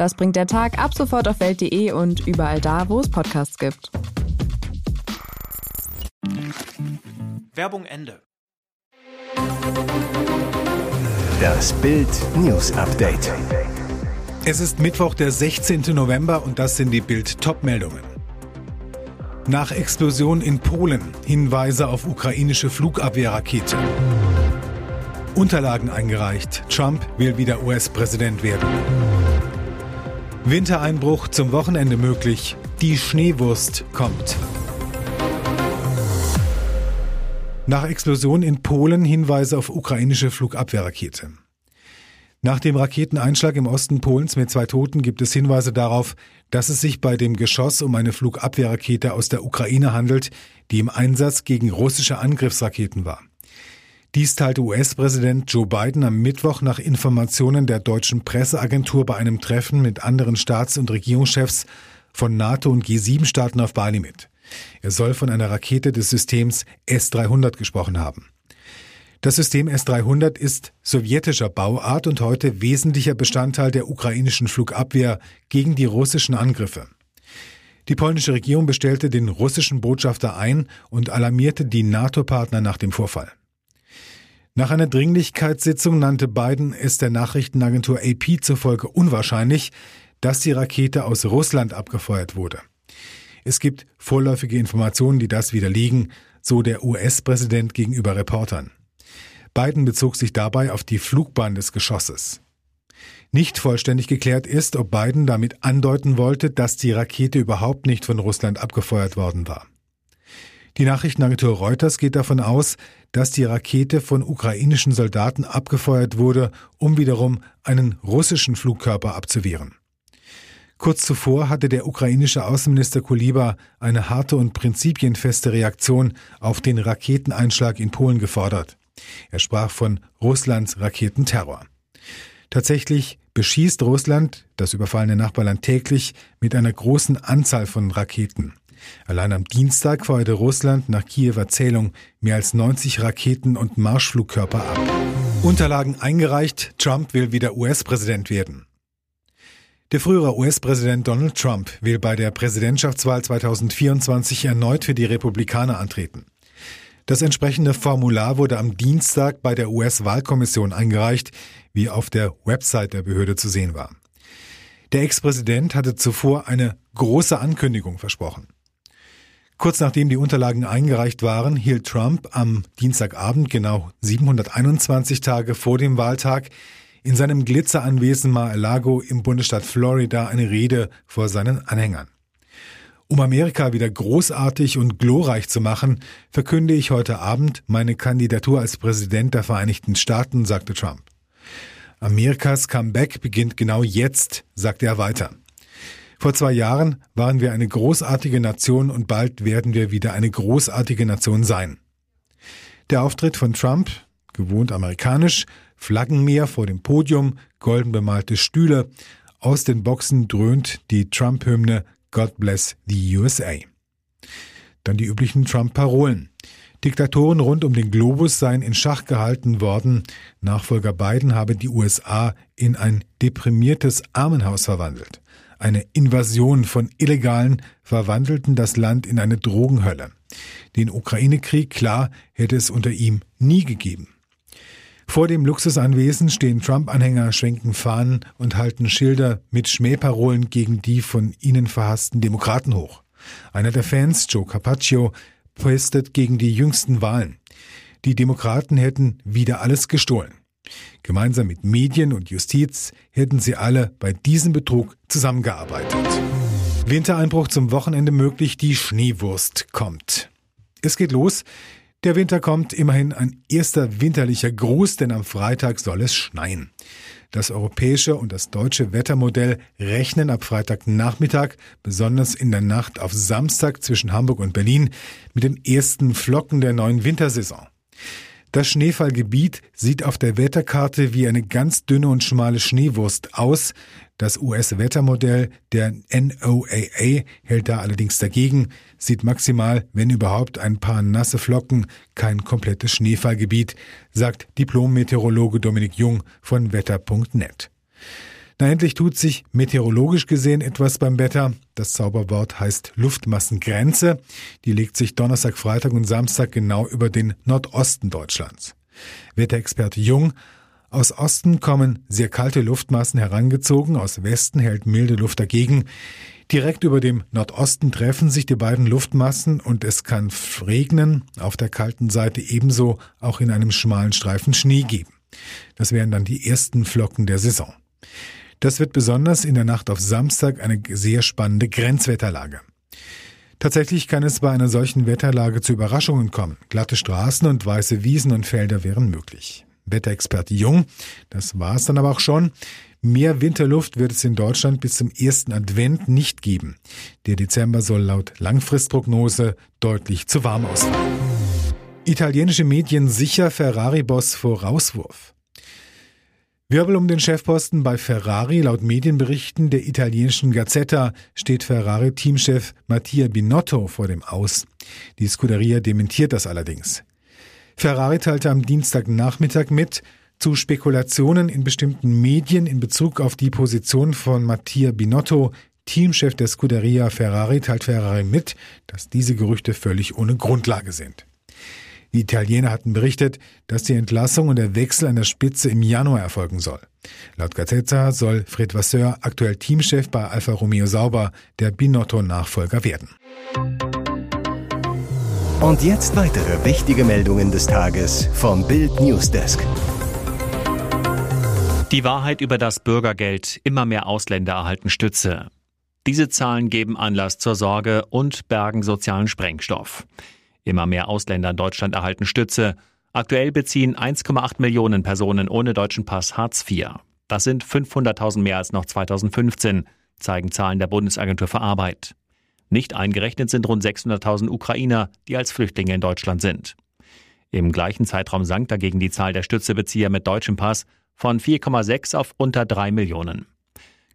Das bringt der Tag ab sofort auf welt.de und überall da, wo es Podcasts gibt. Werbung Ende. Das Bild News Update. Es ist Mittwoch, der 16. November und das sind die Bild Topmeldungen. Nach Explosion in Polen Hinweise auf ukrainische Flugabwehrrakete. Unterlagen eingereicht. Trump will wieder US-Präsident werden. Wintereinbruch zum Wochenende möglich. Die Schneewurst kommt. Nach Explosion in Polen Hinweise auf ukrainische Flugabwehrrakete. Nach dem Raketeneinschlag im Osten Polens mit zwei Toten gibt es Hinweise darauf, dass es sich bei dem Geschoss um eine Flugabwehrrakete aus der Ukraine handelt, die im Einsatz gegen russische Angriffsraketen war. Dies teilte US-Präsident Joe Biden am Mittwoch nach Informationen der deutschen Presseagentur bei einem Treffen mit anderen Staats- und Regierungschefs von NATO und G7-Staaten auf Bali mit. Er soll von einer Rakete des Systems S-300 gesprochen haben. Das System S-300 ist sowjetischer Bauart und heute wesentlicher Bestandteil der ukrainischen Flugabwehr gegen die russischen Angriffe. Die polnische Regierung bestellte den russischen Botschafter ein und alarmierte die NATO-Partner nach dem Vorfall. Nach einer Dringlichkeitssitzung nannte Biden es der Nachrichtenagentur AP zufolge unwahrscheinlich, dass die Rakete aus Russland abgefeuert wurde. Es gibt vorläufige Informationen, die das widerlegen, so der US-Präsident gegenüber Reportern. Biden bezog sich dabei auf die Flugbahn des Geschosses. Nicht vollständig geklärt ist, ob Biden damit andeuten wollte, dass die Rakete überhaupt nicht von Russland abgefeuert worden war. Die Nachrichtenagentur Reuters geht davon aus, dass die Rakete von ukrainischen Soldaten abgefeuert wurde, um wiederum einen russischen Flugkörper abzuwehren. Kurz zuvor hatte der ukrainische Außenminister Kuliba eine harte und prinzipienfeste Reaktion auf den Raketeneinschlag in Polen gefordert. Er sprach von Russlands Raketenterror. Tatsächlich beschießt Russland das überfallene Nachbarland täglich mit einer großen Anzahl von Raketen. Allein am Dienstag feuerte Russland nach Kiewer Zählung mehr als 90 Raketen und Marschflugkörper ab. Unterlagen eingereicht, Trump will wieder US-Präsident werden. Der frühere US-Präsident Donald Trump will bei der Präsidentschaftswahl 2024 erneut für die Republikaner antreten. Das entsprechende Formular wurde am Dienstag bei der US-Wahlkommission eingereicht, wie auf der Website der Behörde zu sehen war. Der Ex-Präsident hatte zuvor eine große Ankündigung versprochen. Kurz nachdem die Unterlagen eingereicht waren, hielt Trump am Dienstagabend, genau 721 Tage vor dem Wahltag, in seinem Glitzeranwesen Mar-a-Lago im Bundesstaat Florida eine Rede vor seinen Anhängern. Um Amerika wieder großartig und glorreich zu machen, verkünde ich heute Abend meine Kandidatur als Präsident der Vereinigten Staaten, sagte Trump. Amerikas Comeback beginnt genau jetzt, sagte er weiter. Vor zwei Jahren waren wir eine großartige Nation und bald werden wir wieder eine großartige Nation sein. Der Auftritt von Trump, gewohnt amerikanisch, Flaggenmeer vor dem Podium, golden bemalte Stühle, aus den Boxen dröhnt die Trump-Hymne God bless the USA. Dann die üblichen Trump-Parolen. Diktatoren rund um den Globus seien in Schach gehalten worden. Nachfolger Biden habe die USA in ein deprimiertes Armenhaus verwandelt. Eine Invasion von Illegalen verwandelten das Land in eine Drogenhölle. Den Ukraine-Krieg, klar, hätte es unter ihm nie gegeben. Vor dem Luxusanwesen stehen Trump-Anhänger, schwenken Fahnen und halten Schilder mit Schmähparolen gegen die von ihnen verhassten Demokraten hoch. Einer der Fans, Joe Carpaccio, postet gegen die jüngsten Wahlen. Die Demokraten hätten wieder alles gestohlen. Gemeinsam mit Medien und Justiz hätten sie alle bei diesem Betrug zusammengearbeitet. Wintereinbruch zum Wochenende möglich, die Schneewurst kommt. Es geht los. Der Winter kommt, immerhin ein erster winterlicher Gruß, denn am Freitag soll es schneien. Das europäische und das deutsche Wettermodell rechnen ab Freitagnachmittag, besonders in der Nacht auf Samstag zwischen Hamburg und Berlin, mit den ersten Flocken der neuen Wintersaison. Das Schneefallgebiet sieht auf der Wetterkarte wie eine ganz dünne und schmale Schneewurst aus. Das US-Wettermodell der NOAA hält da allerdings dagegen, sieht maximal, wenn überhaupt, ein paar nasse Flocken, kein komplettes Schneefallgebiet, sagt Diplom-Meteorologe Dominik Jung von wetter.net. Na, endlich tut sich meteorologisch gesehen etwas beim Wetter. Das Zauberwort heißt Luftmassengrenze. Die legt sich Donnerstag, Freitag und Samstag genau über den Nordosten Deutschlands. Wetterexperte Jung aus Osten kommen sehr kalte Luftmassen herangezogen, aus Westen hält milde Luft dagegen. Direkt über dem Nordosten treffen sich die beiden Luftmassen und es kann regnen, auf der kalten Seite ebenso auch in einem schmalen Streifen Schnee geben. Das wären dann die ersten Flocken der Saison. Das wird besonders in der Nacht auf Samstag eine sehr spannende Grenzwetterlage. Tatsächlich kann es bei einer solchen Wetterlage zu Überraschungen kommen. Glatte Straßen und weiße Wiesen und Felder wären möglich. Wetterexperte Jung, das war es dann aber auch schon. Mehr Winterluft wird es in Deutschland bis zum ersten Advent nicht geben. Der Dezember soll laut Langfristprognose deutlich zu warm ausfallen. Italienische Medien sicher Ferrari-Boss vor Rauswurf. Wirbel um den Chefposten bei Ferrari. Laut Medienberichten der italienischen Gazzetta steht Ferrari-Teamchef Mattia Binotto vor dem Aus. Die Scuderia dementiert das allerdings. Ferrari teilte am Dienstagnachmittag mit, zu Spekulationen in bestimmten Medien in Bezug auf die Position von Mattia Binotto, Teamchef der Scuderia Ferrari, teilt Ferrari mit, dass diese Gerüchte völlig ohne Grundlage sind. Die Italiener hatten berichtet, dass die Entlassung und der Wechsel an der Spitze im Januar erfolgen soll. Laut Gazzetta soll Fred Vasseur, aktuell Teamchef bei Alfa Romeo Sauber, der Binotto-Nachfolger werden. Und jetzt weitere wichtige Meldungen des Tages vom Bild Newsdesk. Die Wahrheit über das Bürgergeld. Immer mehr Ausländer erhalten Stütze. Diese Zahlen geben Anlass zur Sorge und bergen sozialen Sprengstoff. Immer mehr Ausländer in Deutschland erhalten Stütze. Aktuell beziehen 1,8 Millionen Personen ohne deutschen Pass Hartz IV. Das sind 500.000 mehr als noch 2015, zeigen Zahlen der Bundesagentur für Arbeit. Nicht eingerechnet sind rund 600.000 Ukrainer, die als Flüchtlinge in Deutschland sind. Im gleichen Zeitraum sank dagegen die Zahl der Stützebezieher mit deutschem Pass von 4,6 auf unter 3 Millionen.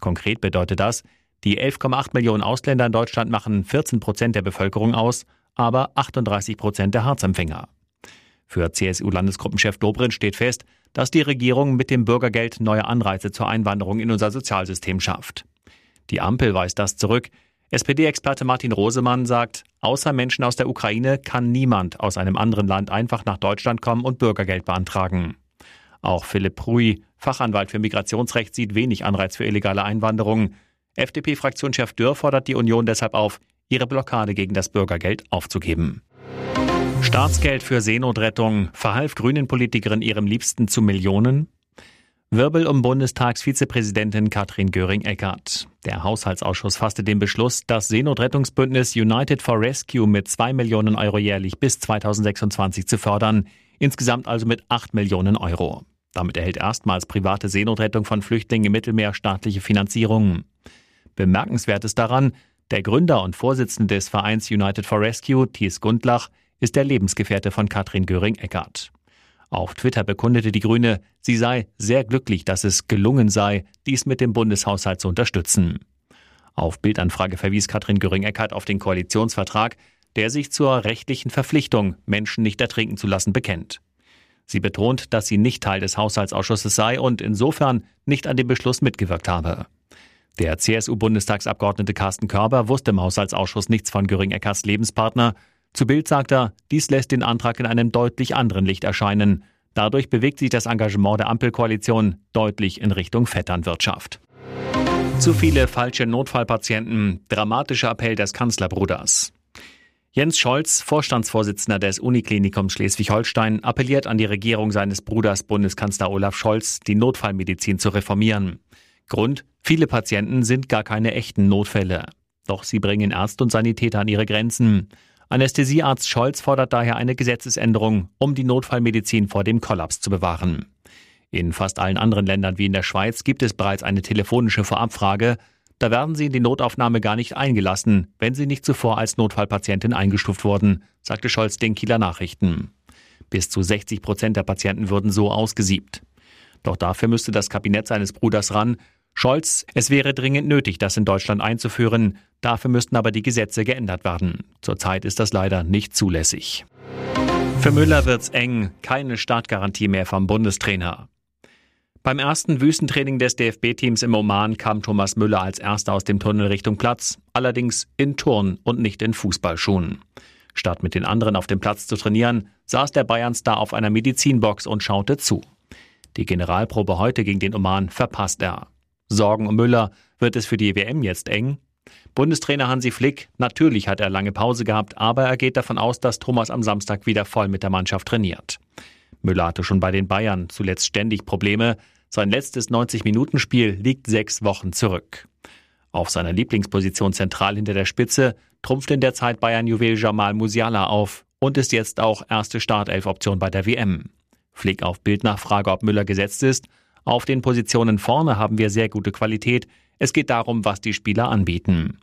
Konkret bedeutet das, die 11,8 Millionen Ausländer in Deutschland machen 14 Prozent der Bevölkerung aus aber 38 Prozent der Harzempfänger. Für CSU-Landesgruppenchef Dobrindt steht fest, dass die Regierung mit dem Bürgergeld neue Anreize zur Einwanderung in unser Sozialsystem schafft. Die Ampel weist das zurück. SPD-Experte Martin Rosemann sagt, außer Menschen aus der Ukraine kann niemand aus einem anderen Land einfach nach Deutschland kommen und Bürgergeld beantragen. Auch Philipp Pruy, Fachanwalt für Migrationsrecht, sieht wenig Anreiz für illegale Einwanderung. FDP-Fraktionschef Dürr fordert die Union deshalb auf, ihre Blockade gegen das Bürgergeld aufzugeben. Staatsgeld für Seenotrettung verhalf Grünen-Politikerin ihrem Liebsten zu Millionen? Wirbel um Bundestagsvizepräsidentin Katrin Göring-Eckardt. Der Haushaltsausschuss fasste den Beschluss, das Seenotrettungsbündnis United for Rescue mit 2 Millionen Euro jährlich bis 2026 zu fördern, insgesamt also mit 8 Millionen Euro. Damit erhält erstmals private Seenotrettung von Flüchtlingen im Mittelmeer staatliche Finanzierung. Bemerkenswert ist daran, der Gründer und Vorsitzende des Vereins United for Rescue, Thies Gundlach, ist der Lebensgefährte von Katrin Göring-Eckardt. Auf Twitter bekundete die Grüne, sie sei sehr glücklich, dass es gelungen sei, dies mit dem Bundeshaushalt zu unterstützen. Auf Bildanfrage verwies Katrin Göring-Eckardt auf den Koalitionsvertrag, der sich zur rechtlichen Verpflichtung, Menschen nicht ertrinken zu lassen, bekennt. Sie betont, dass sie nicht Teil des Haushaltsausschusses sei und insofern nicht an dem Beschluss mitgewirkt habe. Der CSU-Bundestagsabgeordnete Carsten Körber wusste im Haushaltsausschuss nichts von Göring-Eckers Lebenspartner. Zu Bild sagt er, dies lässt den Antrag in einem deutlich anderen Licht erscheinen. Dadurch bewegt sich das Engagement der Ampelkoalition deutlich in Richtung Vetternwirtschaft. Zu viele falsche Notfallpatienten. Dramatischer Appell des Kanzlerbruders. Jens Scholz, Vorstandsvorsitzender des Uniklinikums Schleswig-Holstein, appelliert an die Regierung seines Bruders Bundeskanzler Olaf Scholz, die Notfallmedizin zu reformieren. Grund, viele Patienten sind gar keine echten Notfälle. Doch sie bringen Ärzte und Sanitäter an ihre Grenzen. Anästhesiearzt Scholz fordert daher eine Gesetzesänderung, um die Notfallmedizin vor dem Kollaps zu bewahren. In fast allen anderen Ländern wie in der Schweiz gibt es bereits eine telefonische Vorabfrage. Da werden sie in die Notaufnahme gar nicht eingelassen, wenn sie nicht zuvor als Notfallpatientin eingestuft wurden, sagte Scholz den Kieler Nachrichten. Bis zu 60 Prozent der Patienten würden so ausgesiebt. Doch dafür müsste das Kabinett seines Bruders ran. Scholz, es wäre dringend nötig, das in Deutschland einzuführen. Dafür müssten aber die Gesetze geändert werden. Zurzeit ist das leider nicht zulässig. Für Müller wird's eng. Keine Startgarantie mehr vom Bundestrainer. Beim ersten Wüstentraining des DFB-Teams im Oman kam Thomas Müller als erster aus dem Tunnel Richtung Platz, allerdings in Turn und nicht in Fußballschuhen. Statt mit den anderen auf dem Platz zu trainieren, saß der Bayern-Star auf einer Medizinbox und schaute zu. Die Generalprobe heute gegen den Oman verpasst er. Sorgen um Müller, wird es für die WM jetzt eng? Bundestrainer Hansi Flick, natürlich hat er lange Pause gehabt, aber er geht davon aus, dass Thomas am Samstag wieder voll mit der Mannschaft trainiert. Müller hatte schon bei den Bayern zuletzt ständig Probleme. Sein letztes 90-Minuten-Spiel liegt sechs Wochen zurück. Auf seiner Lieblingsposition zentral hinter der Spitze trumpft in der Zeit Bayern-Juwel Jamal Musiala auf und ist jetzt auch erste Startelf-Option bei der WM. Flick auf Bildnachfrage, ob Müller gesetzt ist. Auf den Positionen vorne haben wir sehr gute Qualität. Es geht darum, was die Spieler anbieten.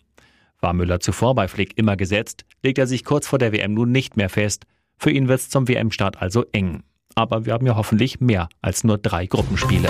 War Müller zuvor bei Flick immer gesetzt, legt er sich kurz vor der WM nun nicht mehr fest. Für ihn wird es zum WM-Start also eng. Aber wir haben ja hoffentlich mehr als nur drei Gruppenspiele.